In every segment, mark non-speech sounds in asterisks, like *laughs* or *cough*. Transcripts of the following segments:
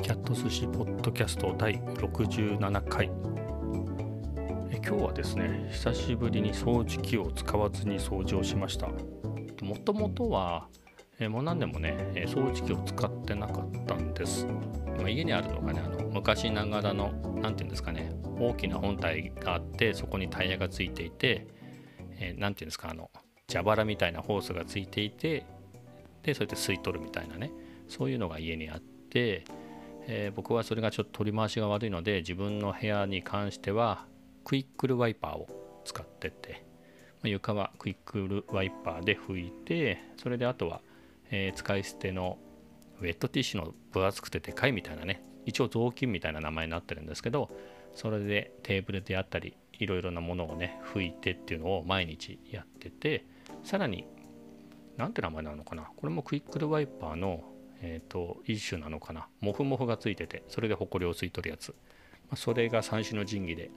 キャット寿司ポッドキャスト第67回。え今日はですね久しぶりに掃除機を使わずに掃除をしました。もともとはえもう何年もね掃除機を使ってなかったんです、まあ、家にあるのがねあの昔ながらの何て言うんですかね大きな本体があってそこにタイヤがついていて何、えー、て言うんですかあの蛇腹みたいなホースがついていてでそれで吸い取るみたいなねそういうのが家にあって、えー、僕はそれがちょっと取り回しが悪いので自分の部屋に関してはクイックルワイパーを使ってて、まあ、床はクイックルワイパーで拭いてそれであとは、えー、使い捨てのウェットティッシュの分厚くてでかいみたいなね一応雑巾みたいな名前になってるんですけどそれでテーブルであったりいろいろなものをね拭いてっていうのを毎日やっててさらに何て名前なのかなこれもクイックルワイパーの、えーと、一種なのかな？モフモフがついててそれでホコリを吸い取るやつ、まあ、それが三種の神器で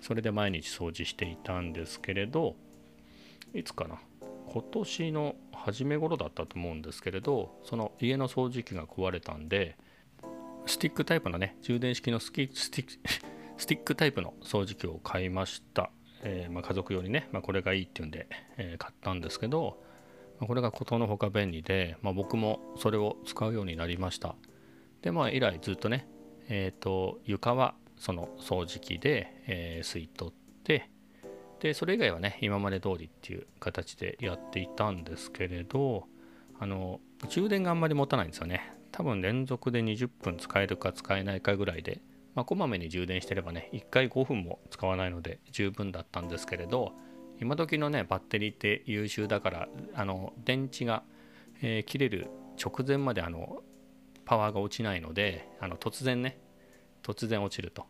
それで毎日掃除していたんですけれどいつかな？今年の初め頃だったと思うんですけれどその家の掃除機が壊れたんでスティックタイプのね充電式のスティスティ *laughs* スティックタイプの掃除機を買いました。えー、まあ、家族用にね、まあ、これがいいっていうんで、えー、買ったんですけど、これがことのほか便利で、ま僕もそれを使うようになりました。でまあ以来ずっとねえっ、ー、と床はその掃除機で、え吸い取ってでそれ以外はね今まで通りっていう形でやっていたんですけれどあの充電があんまり持たないんですよね。多分連続で20分使えるか使えないかぐらいでまあ、こまめに充電してればね1回5分も使わないので十分だったんですけれど今時のねバッテリーって優秀だからあの電池が、えー、切れる直前まであのパワーが落ちないのであの突然ね突然落ちると。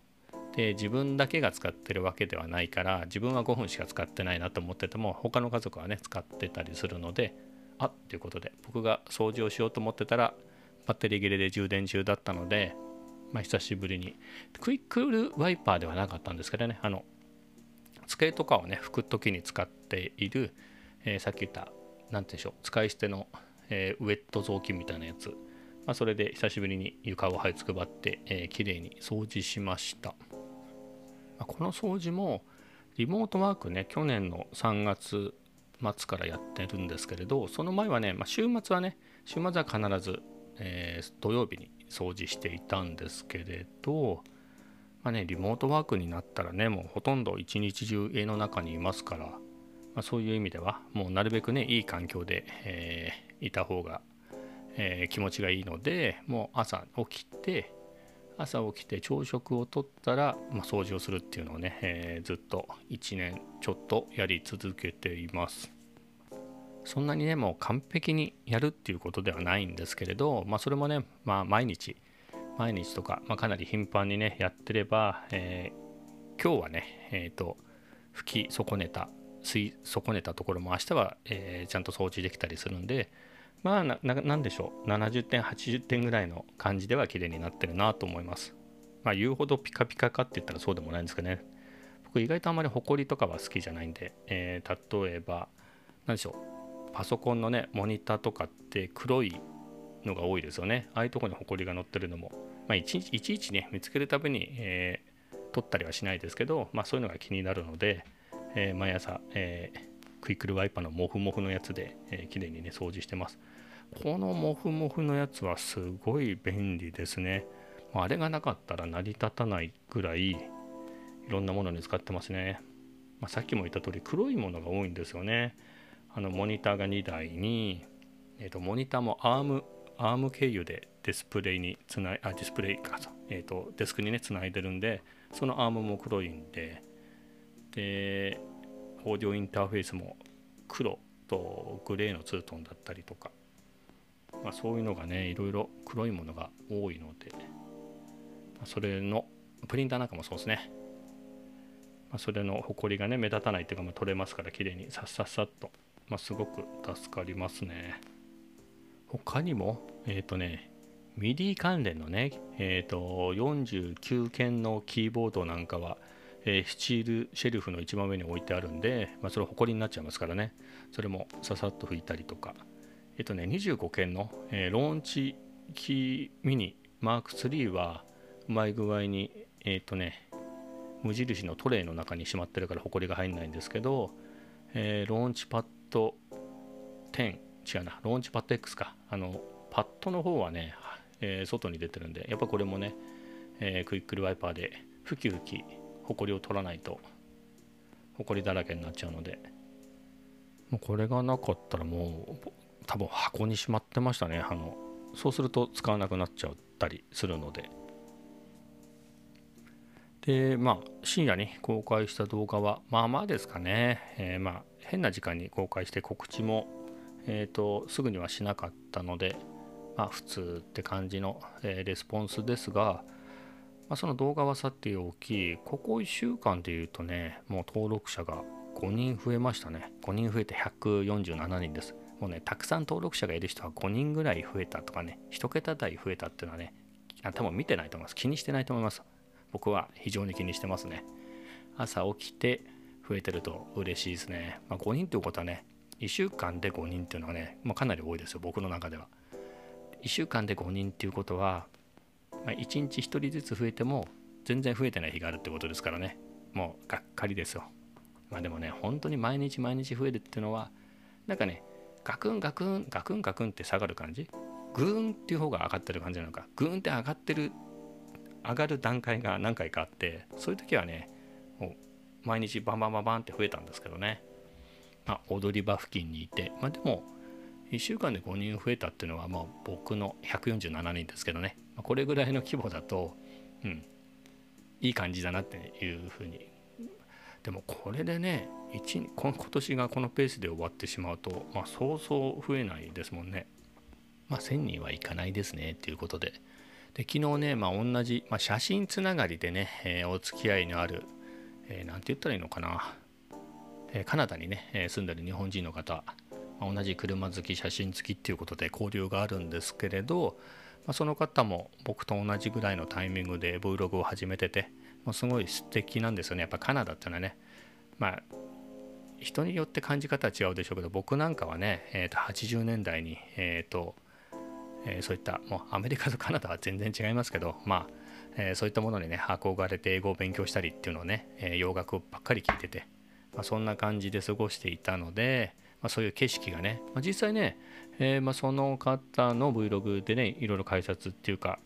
で自分だけが使ってるわけではないから自分は5分しか使ってないなと思ってても他の家族はね使ってたりするのであっということで僕が掃除をしようと思ってたらバッテリー切れで充電中だったのでまあ、久しぶりに。クイックルワイパーではなかったんですけどねあの机とかをね拭く時に使っている、えー、さっき言った何て言うんでしょう使い捨ての、えー、ウェット雑巾みたいなやつ、まあ、それで久しぶりに床を這いつくばって、えー、きれいに掃除しました、まあ、この掃除もリモートワークね去年の3月末からやってるんですけれどその前はね、まあ、週末はね週末は必ず、えー、土曜日に掃除していたんですけれど、まあね、リモートワークになったらねもうほとんど一日中家の中にいますから、まあ、そういう意味ではもうなるべくねいい環境で、えー、いた方が、えー、気持ちがいいのでもう朝起きて朝起きて朝食をとったら、まあ、掃除をするっていうのをね、えー、ずっと1年ちょっとやり続けています。そんなにねもう完璧にやるっていうことではないんですけれど、まあ、それもね、まあ、毎日毎日とか、まあ、かなり頻繁にねやってれば、えー、今日はねえっ、ー、と吹き損ねた吸い損ねたところも明日は、えー、ちゃんと掃除できたりするんでまあ何でしょう70点80点ぐらいの感じでは綺麗になってるなと思います。まあ言うほどピカピカかって言ったらそうでもないんですけどね。僕意外とあんまりホコリとかは好きじゃないんで、えー、例えば何でしょうパソコンのねモニターとかって黒いのが多いですよね。ああいうとこにホコリが乗ってるのも、まあ、いちいちいちね見つけるたびに、えー、取ったりはしないですけど、まあ、そういうのが気になるので、えー、毎朝、えー、クイックルワイパーのモフモフのやつで、えー、きれいにね掃除してます。このモフモフのやつはすごい便利ですね。あれがなかったら成り立たないぐらいいろんなものに使ってますね、まあ、さっきも言った通り黒いものが多いんですよね。あのモニターが2台に、えー、とモニターもアームアーム経由でディスプレイにつないあディスプレイか、えーと、デスクにねつないでるんでそのアームも黒いんででオーディオインターフェースも黒とグレーのツートンだったりとか、まあ、そういうのがねいろいろ黒いものが多いので、ま、それのプリンターなんかもそうですね、まあ、それのホコリがね目立たないっていうか、まあ、取れますから綺麗にさっさっさっとまあ、すごく助かりますね。他にも、えっ、ー、とね、MIDI 関連のね、えっ、ー、と、49件のキーボードなんかは、えー、スチールシェルフの一番上に置いてあるんで、まあ、それ埃になっちゃいますからね、それもささっと拭いたりとか、えっ、とね、25件の、え、ローンチキーミニマーク3はうまい具合にえっ、とね無印のトレイの中にしまってるからホコリが入んないんですけど、え、ローンチパッド10違うなローンチパッド X か。あのパッドの方はね、えー、外に出てるんでやっぱこれもね、えー、クイックルワイパーでふきふきホコリを取らないとホコリだらけになっちゃうので。もうこれがなかったらもう多分箱にしまってましたね。あのそうすると使わなくなっちゃったりするので。でまあ深夜に公開した動画はまあまあですかね、えー、まあ変な時間に公開して告知も、えーと、すぐにはしなかったのでまあ普通って感じの、えー、レスポンスですが、まあ、その動画はさておきここ1週間で言うとねもう登録者が5人増えましたね。5人増えて147人です。もうねたくさん登録者がいる人は5人ぐらい増えたとかね1桁台増えたっていうのはね多分見てないと思います。気にしてないと思います。僕は非常に気にしてますね。朝起きて増えてると嬉しいですね、まあ、5人っていうことはね1週間で5人っていうのはね、まあ、かなり多いですよ僕の中では。1週間で5人っていうことは、まあ、1日1人ずつ増えても全然増えてない日があるってことですからね。もうがっかりですよ。まあでもね本当に毎日毎日増えるっていうのはなんかねガクンガクンガクンガクンって下がる感じ。グーンっていう方が上がってる感じなのか。グーンって上がってる上がる段階が何回かあってそういう時はねもう毎日バンバンバンバンって増えたんですけどね、まあ、踊り場付近にいて、まあ、でも1週間で5人増えたっていうのはまあ僕の147人ですけどね、まあ、これぐらいの規模だとうんいい感じだなっていうふうに。でもこれでね今年がこのペースで終わってしまうと、まあ、そうそう増えないですもんね。まあ、1000人はいかないですねっていうことで、で昨日ね、まあ、同じ、まあ、写真つながりでね、えー、お付き合いのある、えー、なんて言ったらいいのかな、カナダにね、住んでる日本人の方、同じ車好き写真付きっていうことで交流があるんですけれど、その方も僕と同じぐらいのタイミングで Vlog を始めてて、まあ、すごい素敵なんですよね。やっぱカナダっていうのはねまあ人によって感じ方は違うでしょうけど僕なんかはね、えー、と80年代に、えーとえー、そういったもうアメリカとカナダは全然違いますけどまあ、えー、そういったものにね憧れて英語を勉強したりっていうのをね、えー、洋楽ばっかり聞いてて、まあ、そんな感じで過ごしていたので、まあ、そういう景色がね、まあ、実際ね、えま、その方の Vlog でねいろいろ解説っていうか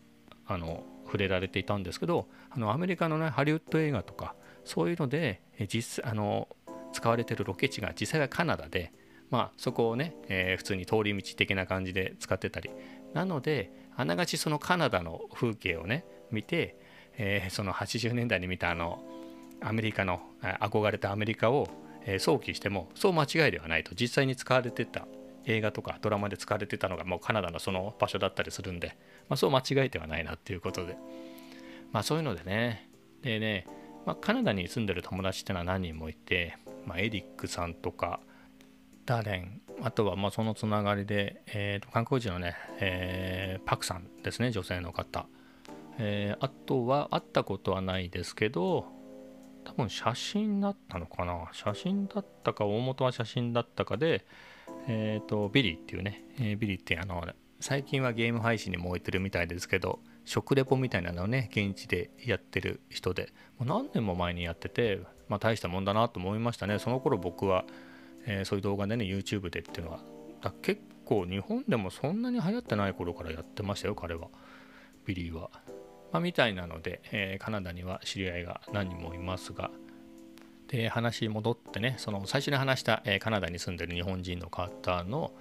あの触れられていたんですけどあのアメリカのねハリウッド映画とかそういうので実あの使われてるロケ地が実際はカナダで、まあ、そこをね、えー、普通に通り道的な感じで使ってたり。なのであながちそのカナダの風景をね見て、えー、その80年代に見たあのアメリカの憧れたアメリカを、想起してもそう間違いではないと実際に使われてた映画とかドラマで使われてたのがもうカナダのその場所だったりするんで、まあ、そう間違えてはないなっていうことで。まあそういうのでね。でね、まあ、カナダに住んでる友達ってのは何人もいて、まあ、エリックさんとかダレンあとはまあそのつながりで、えー、と観光地のね、えー、パクさんですね女性の方、えー、あとは会ったことはないですけど多分写真だったのかな？写真だったか大元は写真だったかでえっ、ー、とビリーっていうね、えー、ビリーってあの最近はゲーム配信に燃えてるみたいですけど食レポみたいなのをね現地でやってる人でもう何年も前にやっててまあ大したもんだなと思いましたね。その頃僕はえー、そういう動画でね YouTube でっていうのは。結構日本でもそんなに流行ってない頃からやってましたよ彼は。ビリーは、まあ、みたいなので、えー、カナダには知り合いが何人もいますがで話戻ってねその最初に話した、えー、カナダに住んでる日本人の方の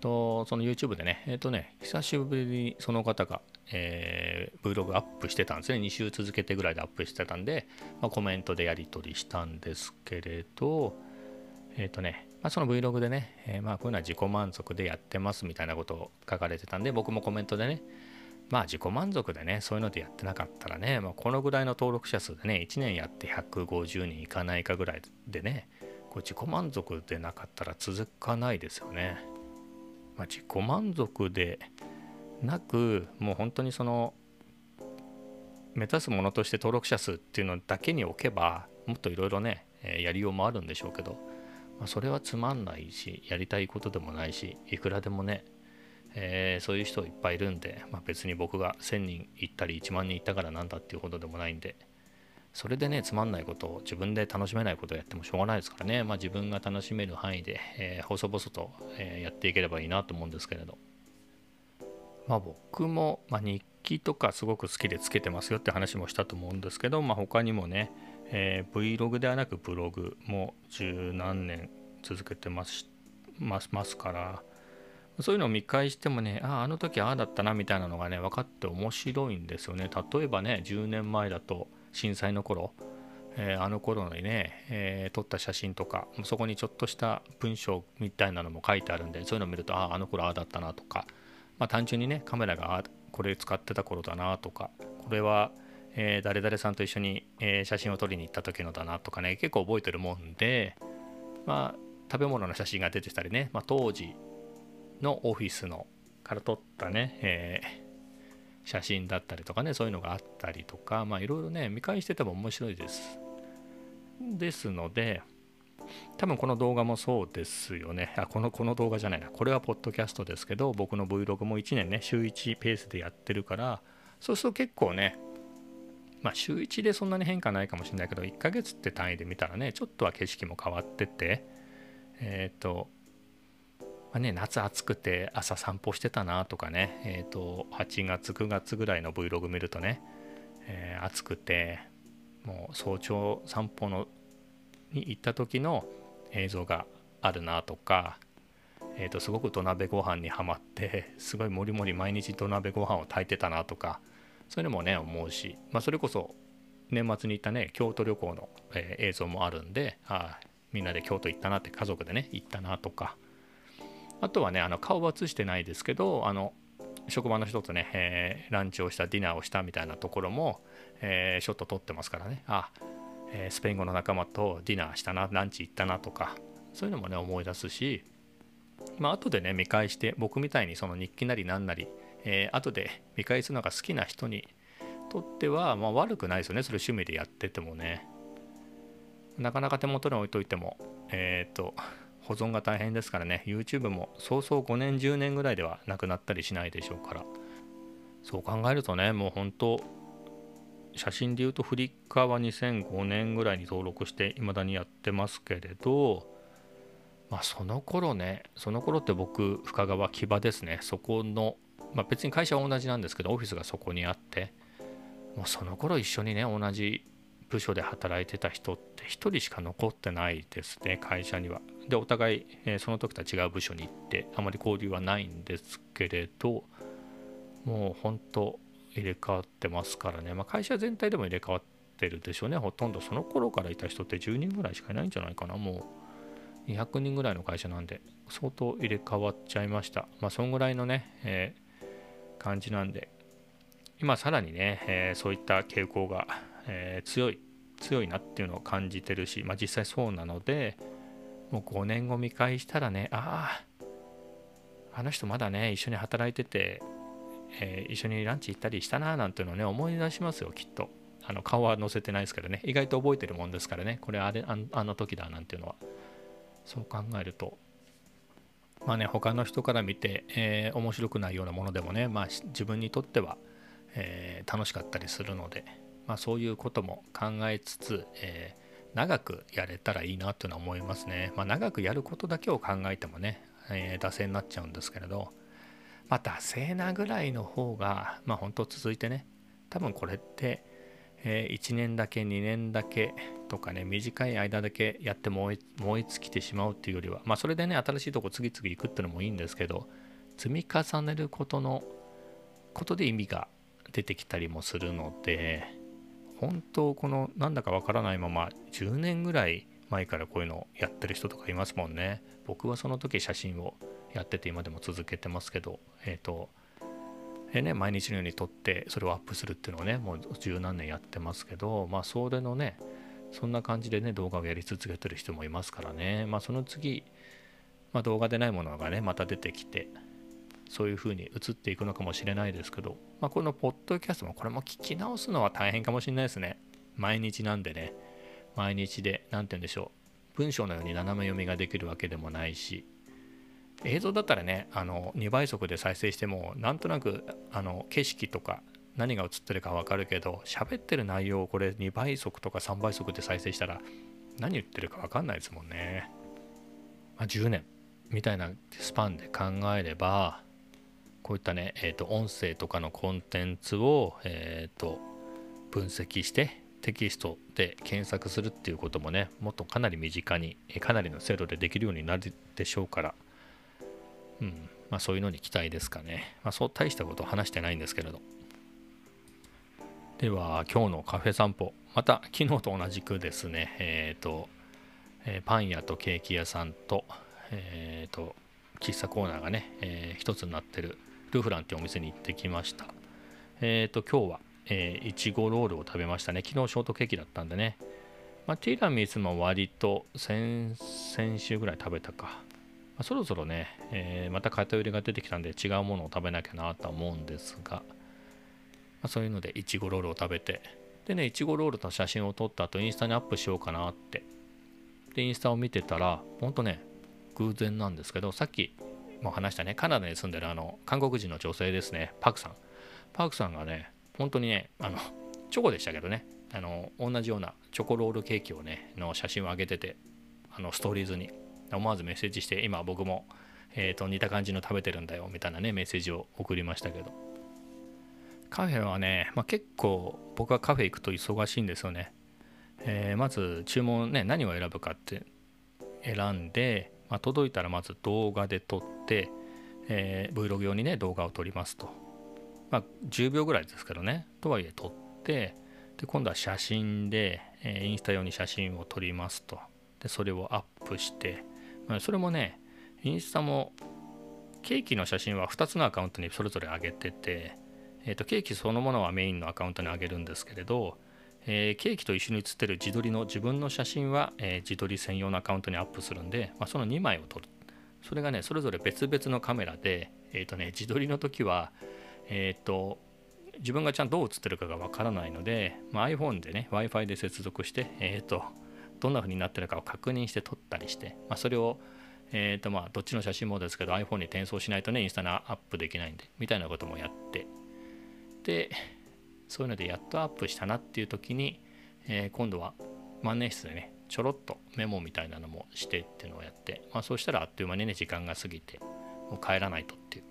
とその YouTube でねえっ、ー、とね久しぶりにその方が、えー、Vlog アップしてたんですね。2週続けてぐらいでアップしてたんで、まあ、コメントでやり取りしたんですけれどえっ、ー、とね、まあ、その Vlog でね、えー、まあこういうのは自己満足でやってますみたいなことを書かれてたんで、僕もコメントでね、まあ自己満足でね、そういうのでやってなかったらね、まあ、このぐらいの登録者数でね、1年やって150人いかないかぐらいでね、こう自己満足でなかったら続かないですよね。まあ、自己満足でなく、もう本当にその、目指すものとして登録者数っていうのだけに置けば、もっといろいろね、やりようもあるんでしょうけど、まあ、それはつまんないしやりたいことでもないしいくらでもね、えー、そういう人いっぱいいるんで、まあ、別に僕が1000人行ったり1万人行ったからなんだっていうほどでもないんでそれでねつまんないことを自分で楽しめないことをやってもしょうがないですからね、まあ、自分が楽しめる範囲で、えー、細々と、えー、やっていければいいなと思うんですけれど。まあ僕も、まあ、日記とかすごく好きでつけてますよって話もしたと思うんですけど、まあ、他にもね、えー、Vlog ではなくブログも十何年続けてますますますからそういうのを見返してもねあああの時ああだったなみたいなのがね分かって面白いんですよね。例えばね10年前だと震災の頃、えー、あの頃にね、えー、撮った写真とかそこにちょっとした文章みたいなのも書いてあるんでそういうのを見るとあああの頃ああだったなとか、まあ、単純にねカメラがこれ使ってた頃だなとかこれは、えー、誰々さんと一緒に、え写真を撮りに行った時のだなとかね結構覚えてるもんでまあ食べ物の写真が出てたりね、まあ、当時のオフィスのから撮ったね、えー、写真だったりとかねそういうのがあったりとかまあいろいろね見返してても面白いです。ですので多分この動画もそうですよね。あこのこの動画じゃないな。これはポッドキャストですけど僕の Vlog も1年ね週1ペースでやってるからそうすると結構ねまあ週1でそんなに変化ないかもしれないけど1ヶ月って単位で見たらねちょっとは景色も変わっててえっ、ー、とまあね、夏暑くて朝散歩してたなとかね、えーと、8月9月ぐらいの Vlog 見るとね、えー、暑くてもう早朝散歩のに行った時の映像があるなとか、えーと、すごく土鍋ご飯にはまってすごいもりもり毎日土鍋ご飯を炊いてたなとかそういうのもね思うし、まあ、それこそ年末に行ったね京都旅行の、えー、映像もあるんであみんなで京都行ったなって家族でね行ったなとかあとはねあの顔は映してないですけどあの職場の人とね、えー、ランチをしたディナーをしたみたいなところも、えー、ショット撮ってますからね。あ、えー、スペイン語の仲間とディナーしたなランチ行ったなとかそういうのもね思い出すしまあ後でね見返して僕みたいにその日記なり何なり、えー、後で見返すのが好きな人にとっては、まあ、悪くないですよね。それ趣味でやっててもね。なかなか手元に置いといてもえっ、と保存が大変ですからね。YouTube もそうそう5年10年ぐらいではなくなったりしないでしょうから。そう考えるとねもう本当写真で言うとフリッカーは2005年ぐらいに登録して未だにやってますけれどまあその頃ねその頃って僕深川木場ですね。そこのまあ別に会社は同じなんですけどオフィスがそこにあってもうその頃一緒にね同じ部署で働いてた人って1人しか残ってないですね会社には。でお互い、え、その時とは違う部署に行ってあまり交流はないんですけれどもう本当入れ替わってますからね、まあ、会社全体でも入れ替わってるでしょうね。ほとんどその頃からいた人って10人ぐらいしかいないんじゃないかな。もう200人ぐらいの会社なんで相当入れ替わっちゃいました。まあそんぐらいのね、えー、感じなんで。今さらにね、えー、そういった傾向がえー、強い強いなっていうのを感じてるし、まあ、実際そうなのでもう5年後見返したらねあああの人まだね一緒に働いてて、えー、一緒にランチ行ったりしたななんていうのをね思い出しますよきっと。あの顔は載せてないですけどね。意外と覚えてるもんですからね。これあれあの時だなんていうのは。そう考えると。まあね他の人から見て、えー、面白くないようなものでもねまあ自分にとっては、えー、楽しかったりするのでまあ、そういうことも考えつつ、え、長くやれたらいいなというのは思いますね。まあ、長くやることだけを考えてもね、えー、惰性になっちゃうんですけれど、まあ、惰性なぐらいの方が、まあ、本当続いてね、多分これって、えー、1年だけ2年だけとかね短い間だけやって燃え尽きてしまうっていうよりはまあそれでね新しいとこ次々行くっていうのもいいんですけど積み重ねることのことで意味が出てきたりもするので本当このなんだかわからないまま10年ぐらい前からこういうのをやってる人とかいますもんね。僕はその時写真をやってて今でも続けてますけどえっ、ー、とえね、毎日のように撮ってそれをアップするっていうのをねもう十何年やってますけどまあそれのねそんな感じでね動画をやり続けてる人もいますからね。まあその次、まあ、動画でないものがねまた出てきてそういう風に移っていくのかもしれないですけど、まあ、このポッドキャストもこれも聞き直すのは大変かもしれないですね。毎日なんでね、毎日で、何て言うんでしょう、文章のように斜め読みができるわけでもないし、映像だったらねあの2倍速で再生してもなんとなくあの景色とか何が映ってるか分かるけど喋ってる内容をこれ2倍速とか3倍速で再生したら何言ってるか分かんないですもんね。まあ、10年みたいなスパンで考えればこういったね、えーと、音声とかのコンテンツを、えーと分析してテキストで検索するっていうこともねもっとかなり身近にかなりの精度でできるようになるでしょうから。うん。まあそういうのに期待ですかね。まあそう大したこと話してないんですけれど。では今日のカフェ散歩。また昨日と同じくですねえっ、ー、と、えー、パン屋とケーキ屋さんとえっ、ー、と喫茶コーナーがね、えー、一つになってるルフランっていうお店に行ってきましたえっ、と今日はえー、いちごロールを食べましたね。昨日ショートケーキだったんでね。まあ、ティラミスも割と先々週ぐらい食べたか。まあ、そろそろね、えー、また偏りが出てきたんで違うものを食べなきゃなと思うんですが、まあ、そういうのでいちごロールを食べて、でね、いちごロールの写真を撮った後インスタにアップしようかなって。で、インスタを見てたら、ほんとね、偶然なんですけど、さっきも話したね、カナダに住んでるあの韓国人の女性ですね、パクさん。パクさんがね、本当にね、あの、チョコでしたけどね、あの、同じようなチョコロールケーキをね、の写真を上げてて、あの、ストーリーズに、思わずメッセージして、今僕も、えー、と、似た感じの食べてるんだよ、みたいなね、メッセージを送りましたけど。カフェはね、まあ、結構僕はカフェ行くと忙しいんですよね。えー、まず注文ね、何を選ぶかって選んで、まあ、届いたらまず動画で撮って、えー、Vlog 用にね、動画を撮りますと。まあ、10秒ぐらいですけどね。とはいえ撮ってで今度は写真で、えー、インスタ用に写真を撮りますと。でそれをアップして、まあ、それもねインスタもケーキの写真は2つのアカウントにそれぞれ上げてて、えー、とケーキそのものはメインのアカウントに上げるんですけれど、えー、ケーキと一緒に写ってる自撮りの自分の写真は、えー、自撮り専用のアカウントにアップするんで、まあ、その2枚を撮る。それがねそれぞれ別々のカメラで、えーとね、自撮りの時はえ、ー、と自分がちゃんとどう映ってるかがわからないので、まあ、iPhone でね Wi-Fi で接続して、え、ー、とどんな風になってるかを確認して撮ったりして、まあ、それをえ、ー、とまあどっちの写真もですけど iPhone に転送しないとねインスタにアップできないんでみたいなこともやって。でそういうのでやっとアップしたなっていう時に、え今度は万年筆でねちょろっとメモみたいなのもしてっていうのをやって、まあ、そうしたらあっという間にね時間が過ぎてもう帰らないとっていう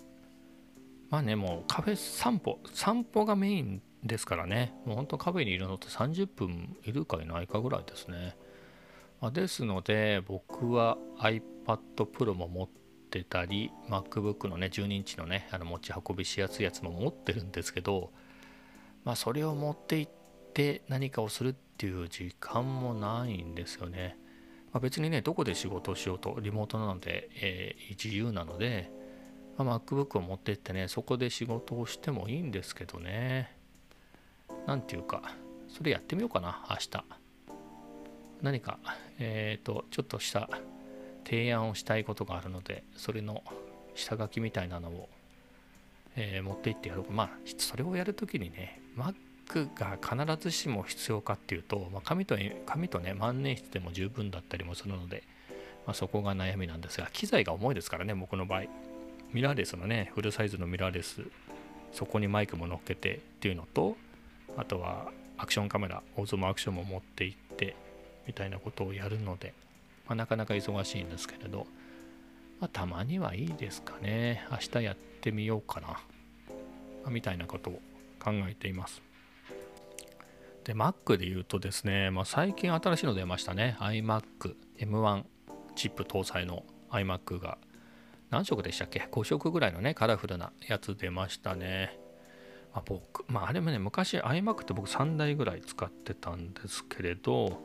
まあね、もうカフェ散歩、散歩がメインですからね、もう本当カフェにいるのって30分いるかいないかぐらいですね。まあ、ですので、僕は iPad Pro も持ってたり、MacBook のね、12インチのね、あの持ち運びしやすいやつも持ってるんですけど、まあ、それを持って行って何かをするっていう時間もないんですよね。まあ、別にね、どこで仕事をしようと、リモートなので、えー、自由なので、まあ、MacBook を持ってってね、そこで仕事をしてもいいんですけどね。なんていうか、それやってみようかな、明日。何か、えっ、ー、と、ちょっとした提案をしたいことがあるので、それの下書きみたいなのを、えー、持っていってやろう。まあ、それをやるときにね、Mac が必ずしも必要かっていうと、まあ、紙と紙とね、万年筆でも十分だったりもするので、まあ、そこが悩みなんですが、機材が重いですからね、僕の場合。ミラーレスのねフルサイズのミラーレスそこにマイクも乗っけてっていうのとあとはアクションカメラオズモアクションも持って行ってみたいなことをやるので、まあ、なかなか忙しいんですけれど、まあ、たまにはいいですかね明日やってみようかな、みたいなことを考えていますで Mac で言うとですね、まあ、最近新しいの出ましたね iMac M1 チップ搭載の iMac が何色でしたっけ ?5 色ぐらいのね、カラフルなやつ出ましたね。まあ、僕、まあ、あれもね、昔 iMac って僕3台ぐらい使ってたんですけれど、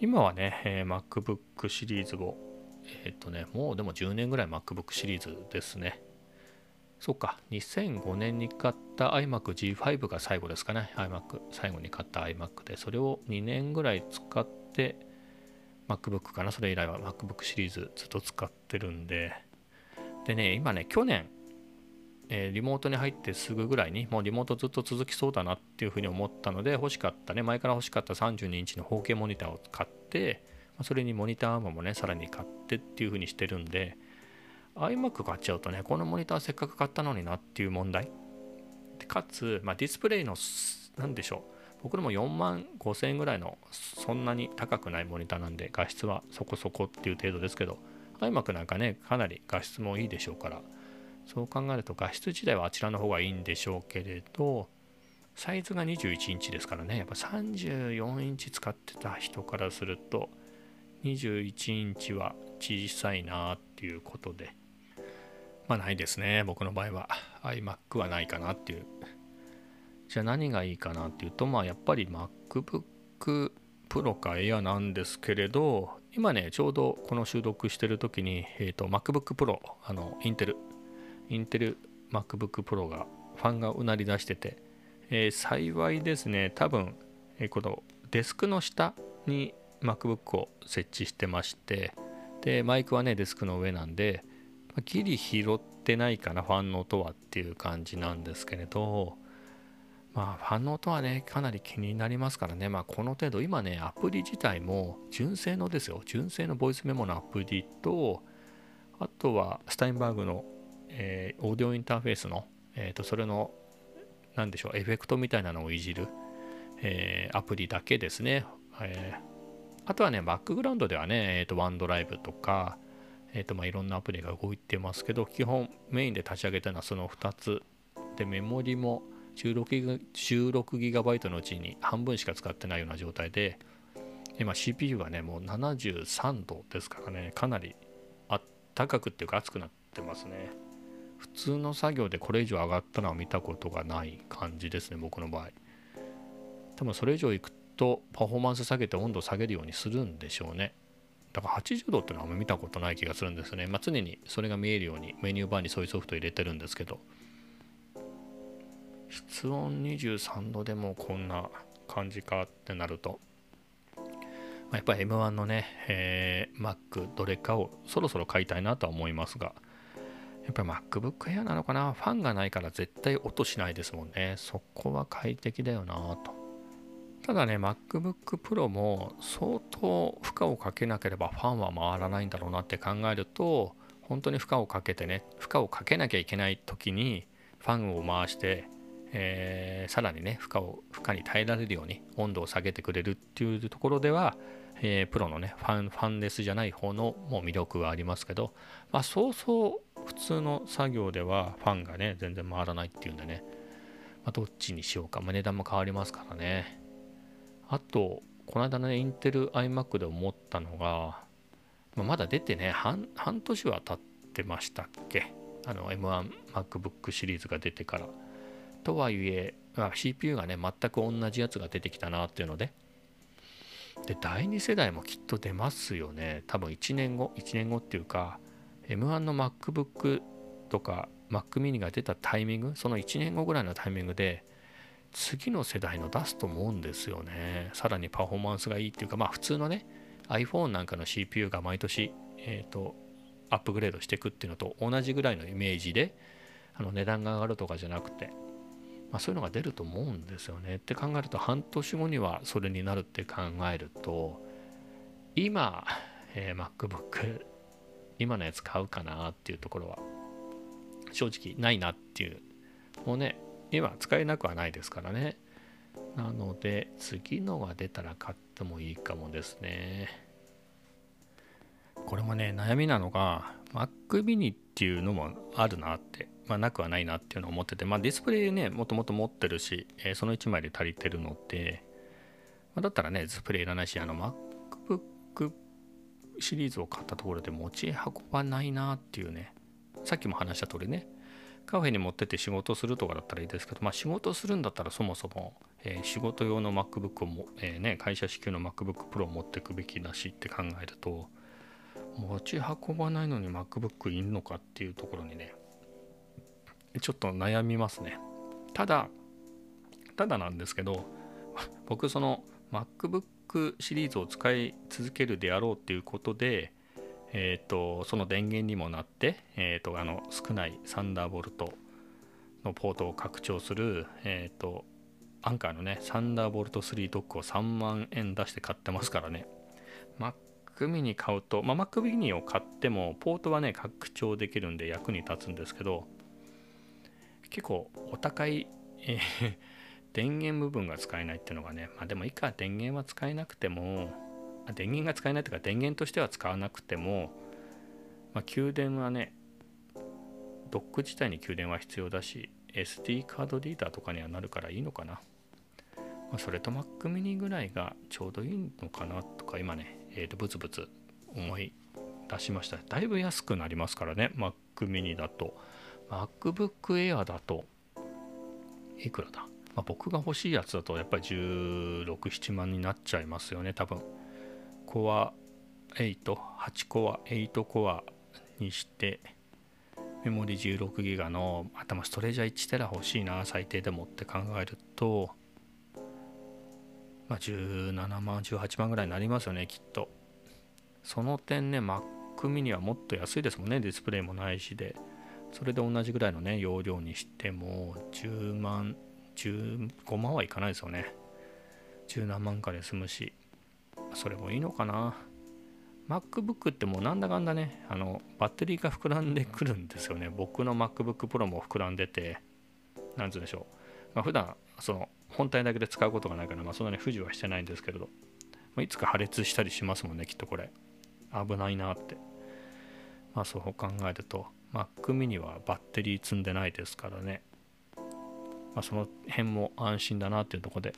今はね、えー、MacBook シリーズを、えっ、ー、とね、もうでも10年ぐらい MacBook シリーズですね。そっか、2005年に買った iMac G5 が最後ですかね。iMac、最後に買った iMac で、それを2年ぐらい使って、MacBook かな、それ以来は MacBook シリーズずっと使ってるんで、でね、今ね、去年、えー、リモートに入ってすぐぐらいに、もうリモートずっと続きそうだなっていうふうに思ったので、欲しかったね、前から欲しかった32インチの 4K モニターを買って、それにモニターアームもね、さらに買ってっていうふうにしてるんで、iMac 買っちゃうとねこのモニターせっかく買ったのになっていう問題。でかつ、まあ、ディスプレイの何でしょう。僕でも4万5000円ぐらいのそんなに高くないモニターなんで画質はそこそこっていう程度ですけど iMac なんかねかなり画質もいいでしょうからそう考えると画質自体はあちらの方がいいんでしょうけれどサイズが21インチですからね。やっぱ34インチ使ってた人からすると21インチは小さいなっていうことで。まあないですね。僕の場合は。iMac はないかなっていう。じゃあ何がいいかなっていうとまあやっぱり MacBook Pro か Air なんですけれど今ねちょうどこの収録してる時に、えーと、MacBook Pro あのインテルインテル MacBook Pro がファンがうなり出してて、えー、幸いですね多分、えー、このデスクの下に MacBook を設置してましてでマイクはねデスクの上なんで、ギリ拾ってないかなファンの音はっていう感じなんですけれどまあ、ファンの音はね、かなり気になりますからね、まあ、この程度、今ね、アプリ自体も純正のですよ、純正のボイスメモのアプリと、あとはスタインバーグの、えー、オーディオインターフェースの、えー、とそれの、なんでしょう、エフェクトみたいなのをいじる、えー、アプリだけですね。えー、あとはね、バックグラウンドではね、えー、とワンドライブとか、えーとまあ、いろんなアプリが動いてますけど、基本メインで立ち上げたのはその2つで、メモリも16ギガバイトのうちに半分しか使ってないような状態で、今 CPU はね、もう73度ですからね、かなりあったかくっていうか熱くなってますね。普通の作業でこれ以上上がったのは見たことがない感じですね、僕の場合。多分それ以上いくとパフォーマンス下げて温度下げるようにするんでしょうね。だから80度ってのはあんま見たことない気がするんですね。まあ、常にそれが見えるようにメニューバーにそういうソフト入れてるんですけど。室温23度でもこんな感じかってなると、まあ、やっぱ M1 のね、えー、Mac どれかをそろそろ買いたいなとは思いますが、やっぱり MacBook Air なのかな？ファンがないから絶対音しないですもんね。そこは快適だよなと。ただね、MacBook Pro も相当負荷をかけなければファンは回らないんだろうなって考えると、本当に負荷をかけてね、負荷をかけなきゃいけない時にファンを回してえー、さらにね負荷を負荷に耐えられるように温度を下げてくれるっていうところでは、えー、プロのねファンファンレスじゃない方のもう魅力はありますけど、まあ、そうそう普通の作業ではファンがね全然回らないっていうんでね、まあ、どっちにしようか、まあ、値段も変わりますからね。あとこの間ねインテル iMac で思ったのが、まあ、まだ出てね半半年は経ってましたっけ？あの M1MacBook シリーズが出てから。とはいえ、まあ、CPU がね、全く同じやつが出てきたなっていうので、で、第2世代もきっと出ますよね。多分1年後、1年後っていうか、M1 の MacBook とか Mac mini が出たタイミング、その1年後ぐらいのタイミングで、次の世代の出すと思うんですよね。さらにパフォーマンスがいいっていうか、まあ普通のね、iPhone なんかの CPU が毎年、えっ、ー、と、アップグレードしていくっていうのと同じぐらいのイメージで、あの値段が上がるとかじゃなくて、まあ、そういうのが出ると思うんですよね。って考えると半年後にはそれになるって考えると今、えー、MacBook 今のやつ買うかなっていうところは正直ないなっていうもうね今使えなくはないですからね。なので次のが出たら買ってもいいかもですね。これもね悩みなのが Mac mini っていうのもあるなってまあ、なくはないなっていうのを思ってて、まあ、ディスプレイね、もともと持ってるし、えー、その1枚で足りてるので、まあ、だったらね、ディスプレイいらないし、あの、MacBook シリーズを買ったところで持ち運ばないなっていうね、さっきも話した通りね、カフェに持ってて仕事するとかだったらいいですけど、まあ、仕事するんだったらそもそも、えー、仕事用の MacBook をも、えー、ね、会社支給の MacBook Pro を持っていくべきだしって考えると、持ち運ばないのに MacBook いんのかっていうところにね、ちょっと悩みますね。ただ、ただなんですけど、僕その MacBook シリーズを使い続けるであろうっていうことで、えーと、その電源にもなって、えーと、あの少ないサンダーボルトのポートを拡張する、えーと、アンカーのねサンダーボルト3ドックを3万円出して買ってますからね。Mac mini 買うと、まあ、Mac mini を買ってもポートはね拡張できるんで役に立つんですけど結構お高い、えー、*laughs* 電源部分が使えないっていうのがねまあでもいいか電源は使えなくても電源が使えないというか電源としては使わなくても、まあ、給電はねドック自体に給電は必要だし SD カードリーダーとかにはなるからいいのかな、まあ、それと Mac mini ぐらいがちょうどいいのかなとか今ね、えー、とブツブツ思い出しました。だいぶ安くなりますからね Mac mini だと。MacBook Air だといくらだ、まあ、僕が欲しいやつだとやっぱり16、7万になっちゃいますよね多分。コア8、8コア、8コアにしてメモリ 16GB の頭ストレージャー1テラ欲しいな最低でもって考えるとまあ17万18万ぐらいになりますよねきっと。その点ね Mac mini はもっと安いですもんねディスプレイもないしで。それで同じぐらいのね容量にしても10万15万はいかないですよね。十何万かで済むし。それもいいのかな。MacBook ってもうなんだかんだねあのバッテリーが膨らんでくるんですよね。僕の MacBook Pro も膨らんでてなんつうんでしょう、まあ、普段その本体だけで使うことがないから、まあ、そんなに不自由はしてないんですけれど、まあ、いつか破裂したりしますもんねきっとこれ。危ないなって。まあそう考えると Mac mini はバッテリー積んでないですからね、まあ、その辺も安心だなっていうとこで。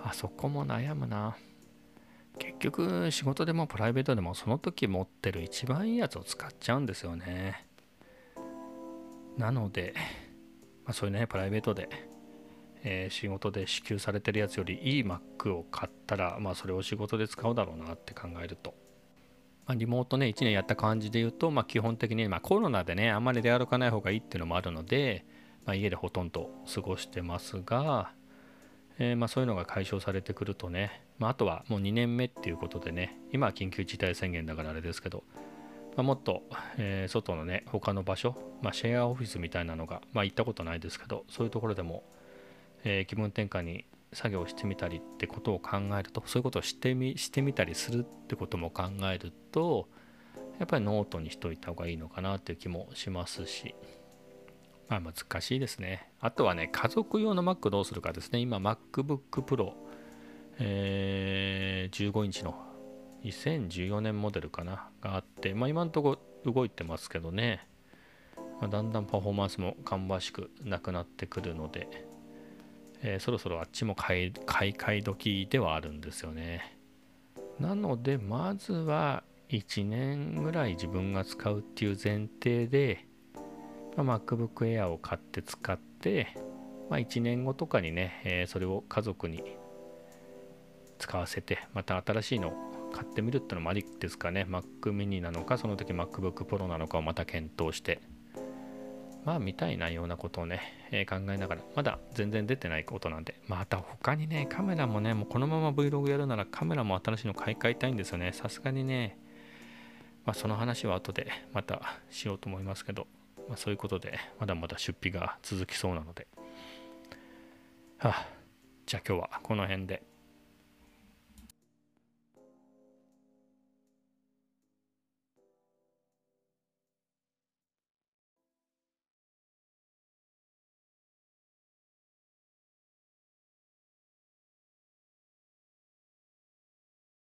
あそこも悩むな。結局仕事でもプライベートでもその時持ってる一番いいやつを使っちゃうんですよね。なので、まあ、そういうねプライベートで、えー、仕事で支給されてるやつよりいい Mac を買ったら、まあ、それを仕事で使うだろうなって考えると、ま、リモートね1年やった感じで言うと、まあ、基本的に、まあ、コロナでねあんまり出歩かない方がいいっていうのもあるので、まあ、家でほとんど過ごしてますが、えー、まあそういうのが解消されてくるとね、まあ、あとはもう2年目っていうことでね今は緊急事態宣言だからあれですけど、まあ、もっと、えー、外のね他の場所、ま、シェアオフィスみたいなのが、ま、行ったことないですけどそういうところでも、えー、気分転換に作業してみたりってことを考えるとそういうことをしてみしてみたりするってことも考えるとやっぱりノートにしといた方がいいのかなっていう気もしますしまあ難しいですね。あとはね、家族用の Mac どうするかですね。今 MacBook Pro、えー、15インチの2014年モデルかながあって、まあ今のところ動いてますけどね、まあ、だんだんパフォーマンスも芳しくなくなってくるので、えー、そろそろあっちも買い買い替え時ではあるんですよね。なので、まずは1年ぐらい自分が使うっていう前提で、まあ、MacBook Air を買って使って、まあ、1年後とかにね、えー、それを家族に使わせて、また新しいのを買ってみるってのもありですかね。Mac mini なのか、その時 MacBook Pro なのかをまた検討して、まあ、みたいなようなことをね、えー、考えながら、まだ全然出てないことなんで、また他にね、カメラもね、もうこのまま Vlog やるならカメラも新しいの買い替えたいんですよね。さすがにね、まあ、その話は後でまたしようと思いますけど、まあ、そういうことでまだまだ出費が続きそうなので、はあ、じゃあ今日はこの辺で。